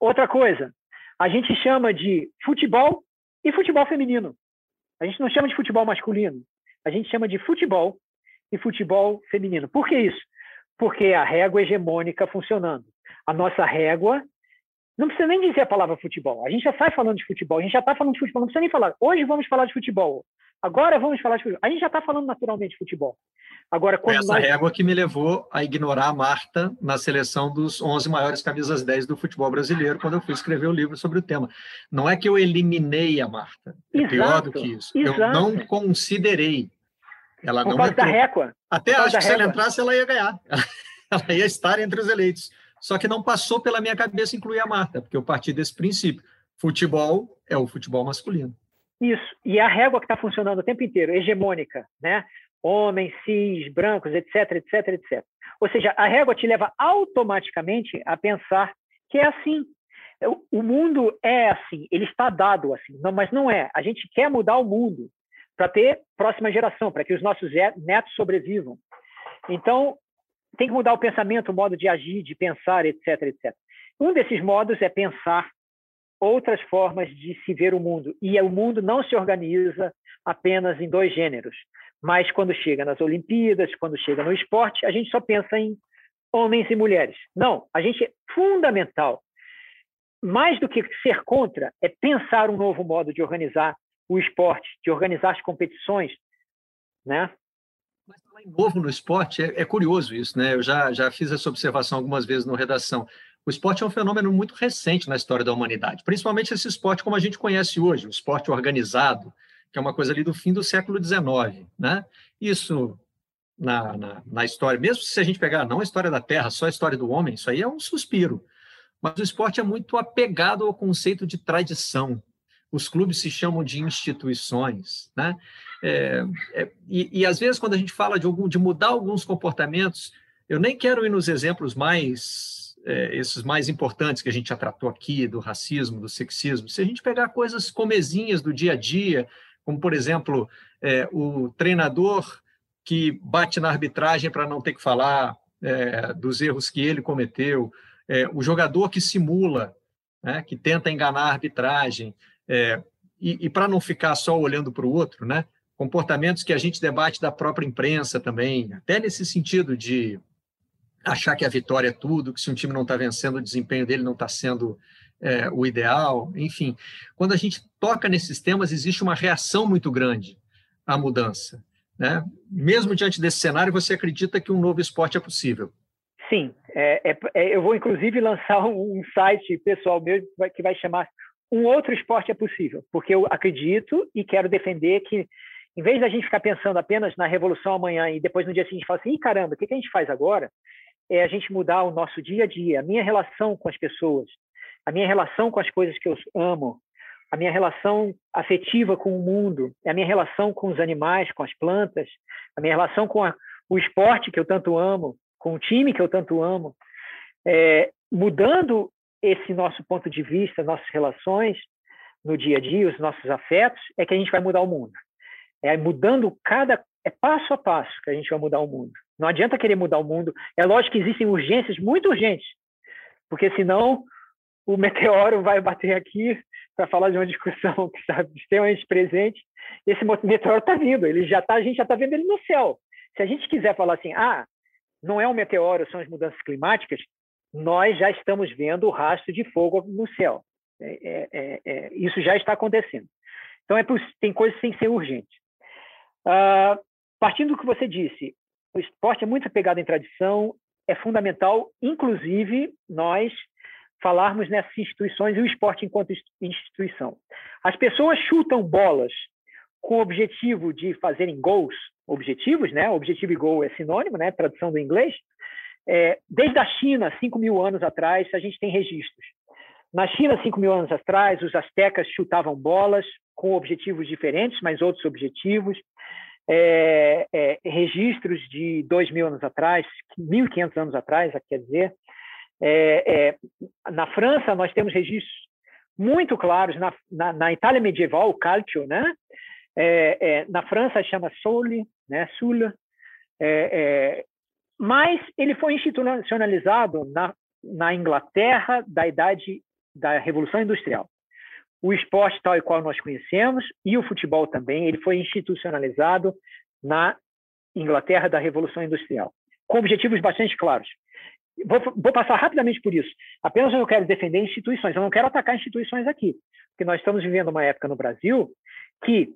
Outra coisa, a gente chama de futebol e futebol feminino. A gente não chama de futebol masculino, a gente chama de futebol e futebol feminino. Por que isso? Porque a régua hegemônica funcionando. A nossa régua Não precisa nem dizer a palavra futebol. A gente já sai falando de futebol, a gente já está falando de futebol, não precisa nem falar. Hoje vamos falar de futebol. Agora vamos falar de futebol. A gente já está falando naturalmente de futebol. Agora, quando Essa nós... régua que me levou a ignorar a Marta na seleção dos 11 maiores camisas 10 do futebol brasileiro, quando eu fui escrever o livro sobre o tema. Não é que eu eliminei a Marta. É exato, pior do que isso. Exato. Eu não considerei. Ela Por não causa entrou. da régua. Até acho que se ela entrasse, ela ia ganhar. Ela ia estar entre os eleitos. Só que não passou pela minha cabeça incluir a Marta, porque eu parti desse princípio. Futebol é o futebol masculino. Isso. E a régua que está funcionando o tempo inteiro, hegemônica, né? Homens, cis, brancos, etc, etc, etc. Ou seja, a régua te leva automaticamente a pensar que é assim. O mundo é assim, ele está dado assim, não, mas não é. A gente quer mudar o mundo para ter próxima geração, para que os nossos netos sobrevivam. Então, tem que mudar o pensamento, o modo de agir, de pensar, etc, etc. Um desses modos é pensar outras formas de se ver o mundo. E o mundo não se organiza apenas em dois gêneros. Mas quando chega nas Olimpíadas, quando chega no esporte, a gente só pensa em homens e mulheres. Não, a gente é fundamental. Mais do que ser contra, é pensar um novo modo de organizar o esporte, de organizar as competições, né? Novo no esporte é, é, curioso isso, né? Eu já, já fiz essa observação algumas vezes no redação. O esporte é um fenômeno muito recente na história da humanidade, principalmente esse esporte como a gente conhece hoje, o esporte organizado, que é uma coisa ali do fim do século XIX, né? Isso na, na, na história, mesmo se a gente pegar não a história da Terra, só a história do homem, isso aí é um suspiro. Mas o esporte é muito apegado ao conceito de tradição, os clubes se chamam de instituições, né? É, é, e, e, às vezes quando a gente fala de, algum, de mudar alguns comportamentos, eu nem quero ir nos exemplos mais é, esses mais importantes que a gente já tratou aqui do racismo, do sexismo. Se a gente pegar coisas comezinhas do dia a dia, como por exemplo é, o treinador que bate na arbitragem para não ter que falar é, dos erros que ele cometeu, é, o jogador que simula, né, que tenta enganar a arbitragem, e, e para não ficar só olhando para o outro, né? Comportamentos que a gente debate da própria imprensa também, até nesse sentido de achar que a vitória é tudo, que se um time não está vencendo, o desempenho dele não está sendo é, o ideal, enfim. Quando a gente toca nesses temas, existe uma reação muito grande à mudança. Né? Mesmo diante desse cenário, você acredita que um novo esporte é possível? Sim, é, é, é eu vou inclusive lançar um, site pessoal meu que vai chamar um outro esporte é possível, porque eu acredito e quero defender que, em vez da gente ficar pensando apenas na revolução amanhã e depois no dia seguinte falar assim, caramba, o que a gente faz agora? É a gente mudar o nosso dia a dia, a minha relação com as pessoas, a minha relação com as coisas que eu amo, a minha relação afetiva com o mundo, a minha relação com os animais, com as plantas, a minha relação com a, o esporte que eu tanto amo, com o time que eu tanto amo. É, mudando esse nosso ponto de vista, nossas relações no dia a dia, os nossos afetos, é que a gente vai mudar o mundo. É mudando cada é passo a passo que a gente vai mudar o mundo. Não adianta querer mudar o mundo. É lógico que existem urgências muito urgentes, porque senão o meteoro vai bater aqui para falar de uma discussão que está extremamente presente. Esse meteoro está vindo, ele já tá, a gente já está vendo ele no céu. Se a gente quiser falar assim, ah, não é um meteoro, são as mudanças climáticas, nós já estamos vendo o rastro de fogo no céu. É, é, é, é isso já está acontecendo. Então, é tem coisas sem ser urgentes. Uh, partindo do que você disse, o esporte é muito apegado em tradição, é fundamental, inclusive, nós falarmos nessas instituições e o esporte enquanto instituição. As pessoas chutam bolas com o objetivo de fazerem gols, objetivos, né? Objetivo e gol é sinônimo, né? Tradução do inglês. É, desde a China, 5 mil anos atrás, a gente tem registros. Na China, 5 mil anos atrás, os astecas chutavam bolas com objetivos diferentes, mas outros objetivos. É, é, registros de 2 mil anos atrás, 1.500 anos atrás, quer dizer. É, é, na França, nós temos registros muito claros. Na, na, na Itália medieval, o calcio, né? É, na França chama sole, né? Sula. É, mas ele foi institucionalizado na, na Inglaterra da idade da Revolução Industrial. O esporte tal e qual nós conhecemos e o futebol também, ele foi institucionalizado na Inglaterra da Revolução Industrial, com objetivos bastante claros. vou, vou, passar rapidamente por isso. Apenas eu quero defender instituições, eu não quero atacar instituições aqui, porque nós estamos vivendo uma época no Brasil que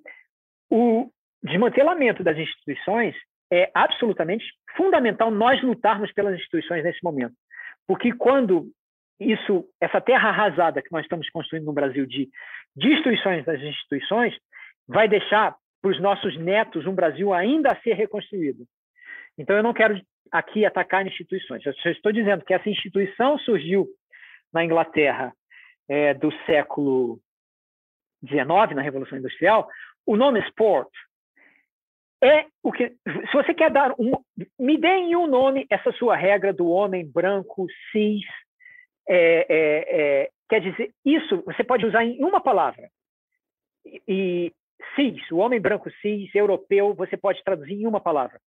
o desmantelamento das instituições é absolutamente fundamental nós lutarmos pelas instituições nesse momento. Porque quando isso, essa terra arrasada que nós estamos construindo no Brasil de destruições das instituições, vai deixar para os nossos netos um Brasil ainda a ser reconstruído. Então, eu não quero aqui atacar instituições. Eu estou dizendo que essa instituição surgiu na Inglaterra é, do século XIX, na Revolução Industrial. O nome sport é o que. Se você quer dar um. Me dê em um nome essa sua regra do homem branco, cis. É, é, é, quer dizer, isso você pode usar em uma palavra. E, cis, o homem branco cis, europeu, você pode traduzir em uma palavra: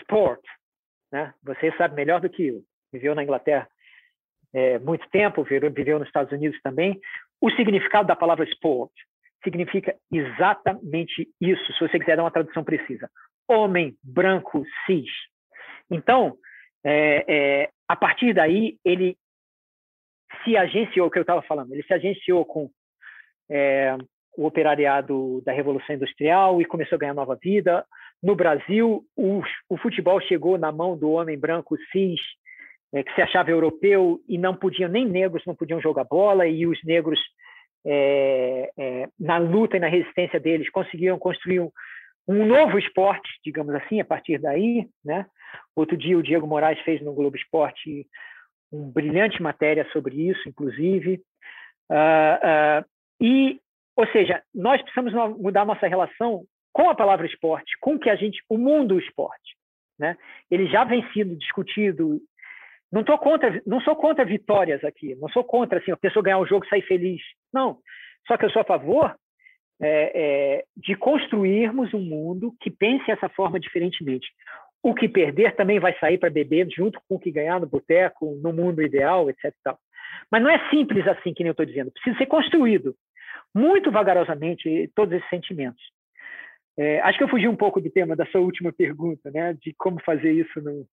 sport. Né? Você sabe melhor do que eu. Viveu na Inglaterra é, muito tempo, viveu nos Estados Unidos também. O significado da palavra sport significa exatamente isso, se você quiser dar uma tradução precisa. Homem branco cis. Então, é, é, a partir daí, ele se agenciou, o que eu estava falando, ele se agenciou com é, o operariado da Revolução Industrial e começou a ganhar nova vida. No Brasil, o, o futebol chegou na mão do homem branco cis, é, que se achava europeu e não podiam, nem negros não podiam jogar bola, e os negros é, é, na luta e na resistência deles, conseguiram construir um, um, novo esporte, digamos assim, a partir daí. Né? Outro dia o Diego Moraes fez no Globo Esporte uma brilhante matéria sobre isso, inclusive. Uh, uh, e, ou seja, nós precisamos mudar nossa relação com a palavra esporte, com que a gente, o mundo do esporte. Né? Ele já vem sendo discutido não tô contra, não sou contra vitórias aqui, não sou contra assim, a pessoa ganhar o jogo e sair feliz. Não. Só que eu sou a favor é, é, de construirmos um mundo que pense essa forma diferentemente. O que perder também vai sair para beber junto com o que ganhar no boteco, no mundo ideal, etc. Mas não é simples assim, que nem eu estou dizendo. Precisa ser construído muito vagarosamente todos esses sentimentos. É, acho que eu fugi um pouco do tema da sua última pergunta, né, de como fazer isso no,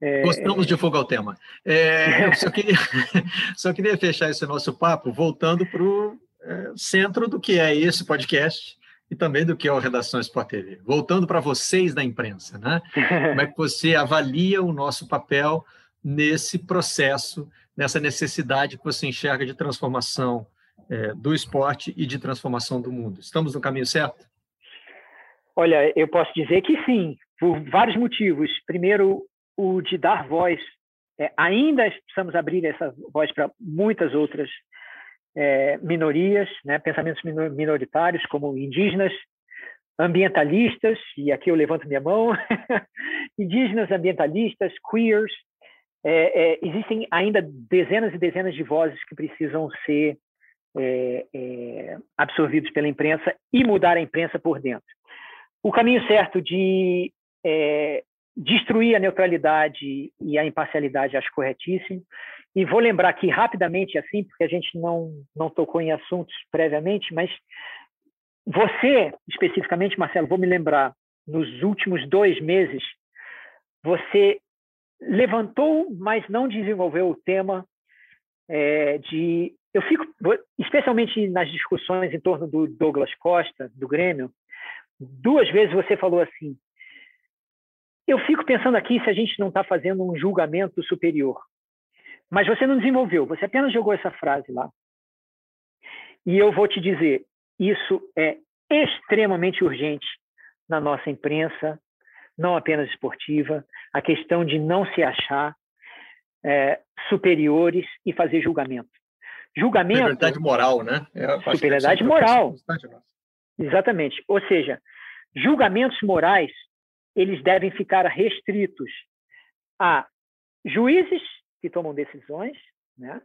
é... Gostamos de fogo ao tema. É, eu só queria, só queria fechar esse nosso papo voltando para o é, centro do que é esse podcast e também do que é o Redação Sport TV. Voltando para vocês da imprensa, né? Como é que você avalia o nosso papel nesse processo, nessa necessidade que você enxerga de transformação é, do esporte e de transformação do mundo? Estamos no caminho certo? Olha, eu posso dizer que sim, por vários motivos. Primeiro, o de dar voz. É, ainda precisamos abrir essa voz para muitas outras é, minorias, né, pensamentos minoritários, como indígenas, ambientalistas, e aqui eu levanto minha mão, indígenas, ambientalistas, queers. É, é, existem ainda dezenas e dezenas de vozes que precisam ser é, é, absorvidos pela imprensa e mudar a imprensa por dentro. O caminho certo de é, destruir a neutralidade e a imparcialidade acho corretíssimo. E vou lembrar aqui rapidamente, assim, porque a gente não, não tocou em assuntos previamente, mas você, especificamente, Marcelo, vou me lembrar, nos últimos dois meses, você levantou, mas não desenvolveu o tema é, de. Eu fico, especialmente nas discussões em torno do Douglas Costa, do Grêmio, duas vezes você falou assim: eu fico pensando aqui se a gente não está fazendo um julgamento superior. Mas você não desenvolveu, você apenas jogou essa frase lá. E eu vou te dizer, isso é extremamente urgente na nossa imprensa, não apenas esportiva, a questão de não se achar é, superiores e fazer julgamento. Julgamento. Superioridade moral, né? É, superioridade moral. Exatamente. Ou seja, julgamentos morais eles devem ficar restritos a juízes que tomam decisões, né?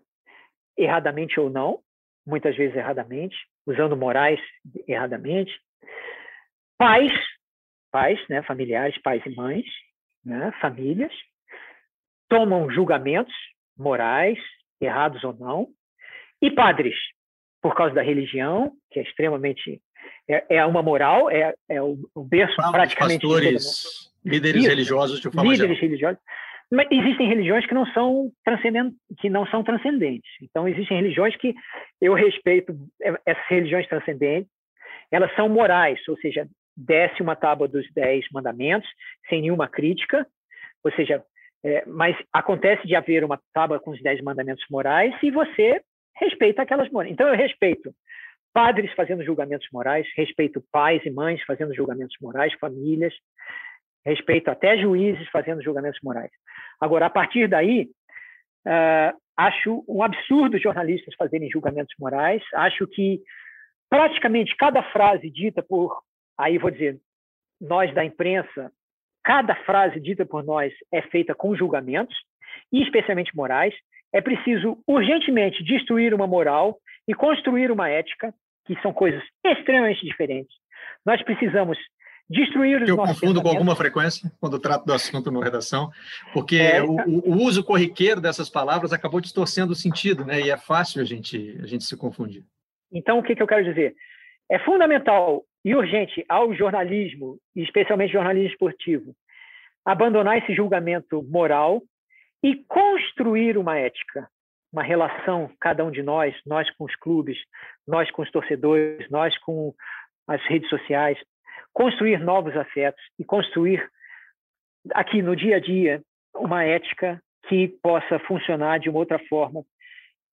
erradamente ou não, muitas vezes erradamente, usando morais erradamente, pais, pais, né, familiares, pais e mães, né, famílias, tomam julgamentos morais, errados ou não, e padres, por causa da religião, que é extremamente é, é uma moral, é, é o, o berço praticamente. Pastores, líderes Isso, religiosos de forma Líderes geral. religiosos. Mas existem religiões que não são transcendentes, que não são transcendentes. Então existem religiões que eu respeito é, essas religiões transcendentes. Elas são morais, ou seja, desce uma tábua dos dez mandamentos sem nenhuma crítica, ou seja, é, mas acontece de haver uma tábua com os dez mandamentos morais e você respeita aquelas morais. Então eu respeito padres fazendo julgamentos morais, respeito pais e mães fazendo julgamentos morais, famílias, respeito até juízes fazendo julgamentos morais. Agora, a partir daí, uh, acho um absurdo jornalistas fazerem julgamentos morais, acho que praticamente cada frase dita por, aí vou dizer, nós da imprensa, cada frase dita por nós é feita com julgamentos, e especialmente morais. É preciso urgentemente destruir uma moral e construir uma ética, que são coisas extremamente diferentes. Nós precisamos destruir os Eu confundo com alguma frequência quando trato do assunto no redação, porque é, o, o, uso corriqueiro dessas palavras acabou distorcendo o sentido, né? E é fácil a gente, a gente se confundir. Então, o que, que eu quero dizer? É fundamental e urgente ao jornalismo, especialmente jornalismo esportivo, abandonar esse julgamento moral e construir uma ética, uma relação, cada um de nós, nós com os clubes, nós com os torcedores, nós com as redes sociais, construir novos afetos e construir aqui no dia a dia uma ética que possa funcionar de uma outra forma.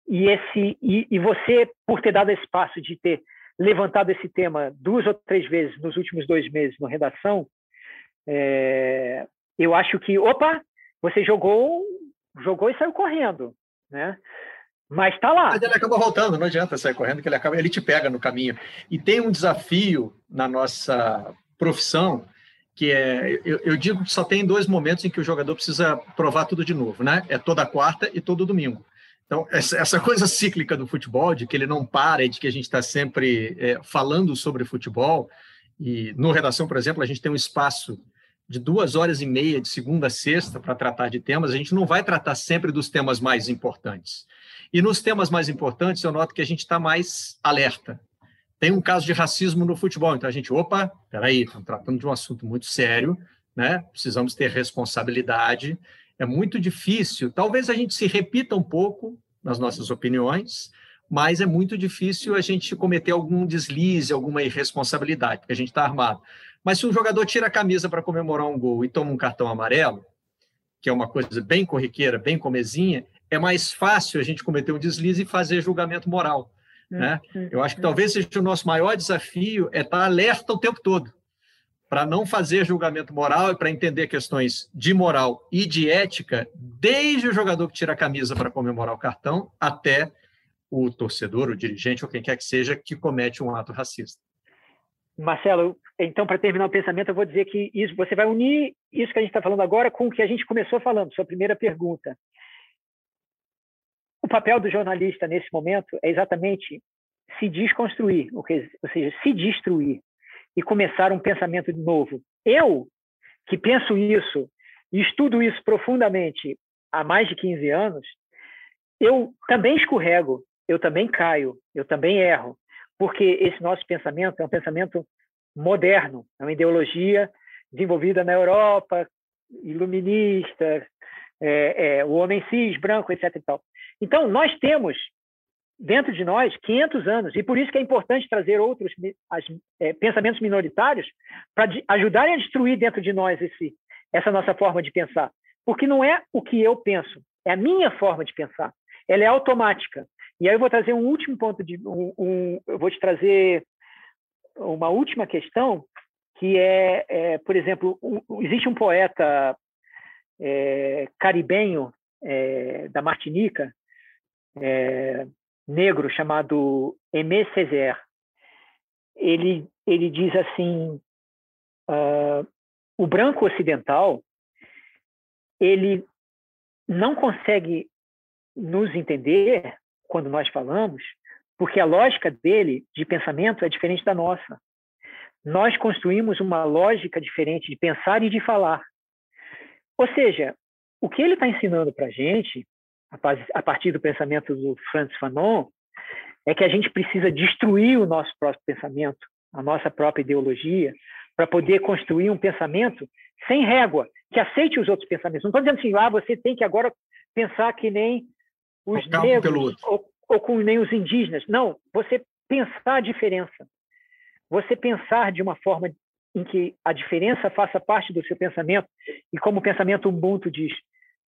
E esse e, e você, por ter dado esse passo de ter levantado esse tema duas ou três vezes nos últimos dois meses na redação, é, eu acho que, opa, você jogou, jogou e saiu correndo, né? Mas está lá. Mas ele acaba voltando, não adianta sair correndo, que ele acaba, ele te pega no caminho. E tem um desafio na nossa profissão que é, eu, eu, digo que só tem dois momentos em que o jogador precisa provar tudo de novo, né? É toda quarta e todo domingo. Então, essa, coisa cíclica do futebol, de que ele não para e de que a gente está sempre é, falando sobre futebol, e no Redação, por exemplo, a gente tem um espaço de duas horas e meia de segunda a sexta para tratar de temas, a gente não vai tratar sempre dos temas mais importantes. E nos temas mais importantes, eu noto que a gente está mais alerta. Tem um caso de racismo no futebol, então a gente, opa, peraí, estamos tratando de um assunto muito sério, né? precisamos ter responsabilidade. É muito difícil, talvez a gente se repita um pouco nas nossas opiniões, mas é muito difícil a gente cometer algum deslize, alguma irresponsabilidade, porque a gente está armado. Mas se um jogador tira a camisa para comemorar um gol e toma um cartão amarelo, que é uma coisa bem corriqueira, bem comezinha, é mais fácil a gente cometer um deslize e fazer julgamento moral. Hum, né? Hum, Eu acho que hum. talvez seja o nosso maior desafio é estar alerta o tempo todo para não fazer julgamento moral e para entender questões de moral e de ética, desde o jogador que tira a camisa para comemorar o cartão até o torcedor, o dirigente ou quem quer que seja que comete um ato racista. Marcelo, então, para terminar o pensamento, eu vou dizer que isso, você vai unir isso que a gente está falando agora com o que a gente começou falando, sua primeira pergunta. O papel do jornalista nesse momento é exatamente se desconstruir, ou seja, se destruir e começar um pensamento novo. Eu, que penso isso e estudo isso profundamente há mais de 15 anos, eu também escorrego, eu também caio, eu também erro porque esse nosso pensamento é um pensamento moderno, é uma ideologia desenvolvida na Europa, iluminista, é, é, o homem cis, branco, etc. E tal. Então, nós temos dentro de nós 500 anos, e por isso que é importante trazer outros as, é, pensamentos minoritários para ajudarem a destruir dentro de nós esse, essa nossa forma de pensar. Porque não é o que eu penso, é a minha forma de pensar. Ela é automática. E aí eu vou trazer um último ponto de um, um eu vou te trazer uma última questão que é, é por exemplo, um, existe um poeta é, caribenho é, da Martinica, é, negro chamado Aimé Césaire. Ele ele diz assim: uh, o branco ocidental ele não consegue nos entender quando nós falamos, porque a lógica dele de pensamento é diferente da nossa. Nós construímos uma lógica diferente de pensar e de falar. Ou seja, o que ele está ensinando para a gente, a partir do pensamento do Francis Fanon, é que a gente precisa destruir o nosso próprio pensamento, a nossa própria ideologia, para poder construir um pensamento sem régua, que aceite os outros pensamentos. Não estou dizendo assim, ah, você tem que agora pensar que nem os negros ou, ou com nem os indígenas. Não, você pensar a diferença. Você pensar de uma forma em que a diferença faça parte do seu pensamento, e como o pensamento Ubuntu diz,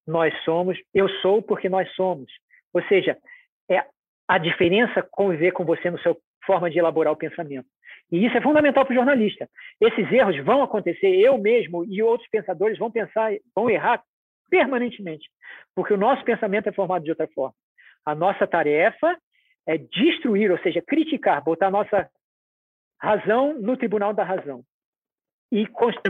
nós somos, eu sou porque nós somos. Ou seja, é a diferença conviver com você no seu forma de elaborar o pensamento. E isso é fundamental para o jornalista. Esses erros vão acontecer, eu mesmo e outros pensadores vão pensar, vão errar permanentemente, porque o nosso pensamento é formado de outra forma. A nossa tarefa é destruir, ou seja, criticar, botar a nossa razão no tribunal da razão. E const...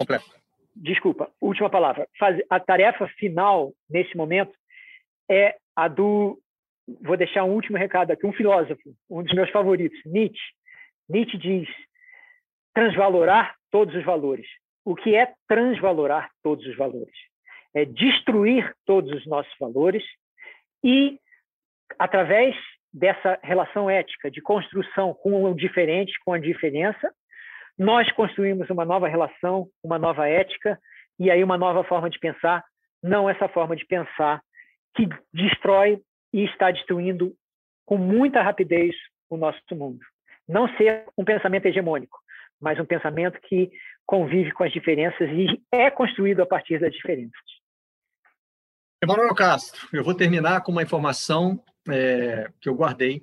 Completo. Desculpa, última palavra. A tarefa final, nesse momento, é a do. Vou deixar um último recado aqui. Um filósofo, um dos meus favoritos, Nietzsche. Nietzsche diz: transvalorar todos os valores. O que é transvalorar todos os valores? É destruir todos os nossos valores e, através dessa relação ética de construção com o diferente, com a diferença, nós construímos uma nova relação, uma nova ética e aí uma nova forma de pensar, não essa forma de pensar que destrói e está destruindo com muita rapidez o nosso mundo. Não ser um pensamento hegemônico, mas um pensamento que convive com as diferenças e é construído a partir das diferenças. Emanuel Castro, eu vou terminar com uma informação é, que eu guardei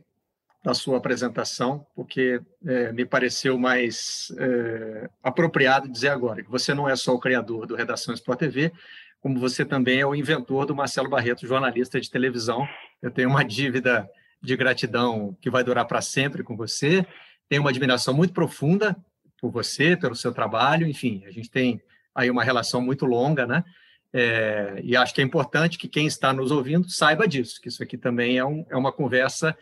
da sua apresentação, porque é, me pareceu mais é, apropriado dizer agora que você não é só o criador do Redação Sport TV, como você também é o inventor do Marcelo Barreto, jornalista de televisão. Eu tenho uma dívida de gratidão que vai durar para sempre com você, tenho uma admiração muito profunda por você, pelo seu trabalho, enfim, a gente tem aí uma relação muito longa, né? É, e acho que é importante que quem está nos ouvindo saiba disso, que isso aqui também é, um, é uma conversa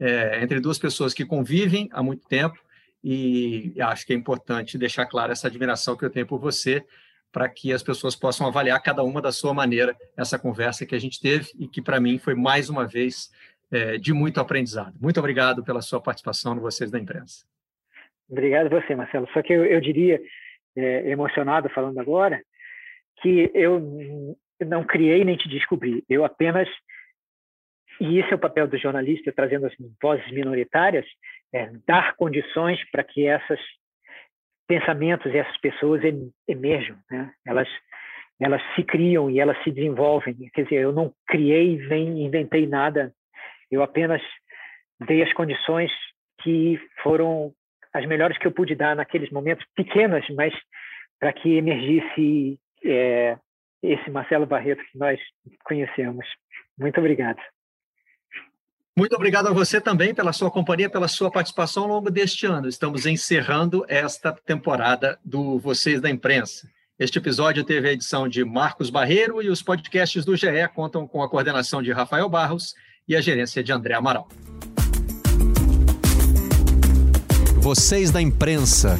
é, entre duas pessoas que convivem há muito tempo e acho que é importante deixar clara essa admiração que eu tenho por você, para que as pessoas possam avaliar cada uma da sua maneira essa conversa que a gente teve e que para mim foi mais uma vez é, de muito aprendizado. Muito obrigado pela sua participação no Vocês da Imprensa. Obrigado você, Marcelo. Só que eu, eu diria, é, emocionado falando agora, que eu não criei nem te descobri. Eu apenas e esse é o papel do jornalista, trazendo as vozes minoritárias, é dar condições para que esses pensamentos e essas pessoas emerjam. Né? Elas, elas se criam e elas se desenvolvem. Quer dizer, eu não criei nem inventei nada, eu apenas dei as condições que foram as melhores que eu pude dar naqueles momentos pequenos, mas para que emergisse é, esse Marcelo Barreto que nós conhecemos. Muito obrigado. Muito obrigado a você também pela sua companhia, pela sua participação ao longo deste ano. Estamos encerrando esta temporada do Vocês da Imprensa. Este episódio teve a edição de Marcos Barreiro e os podcasts do GE contam com a coordenação de Rafael Barros e a gerência de André Amaral. Vocês da Imprensa.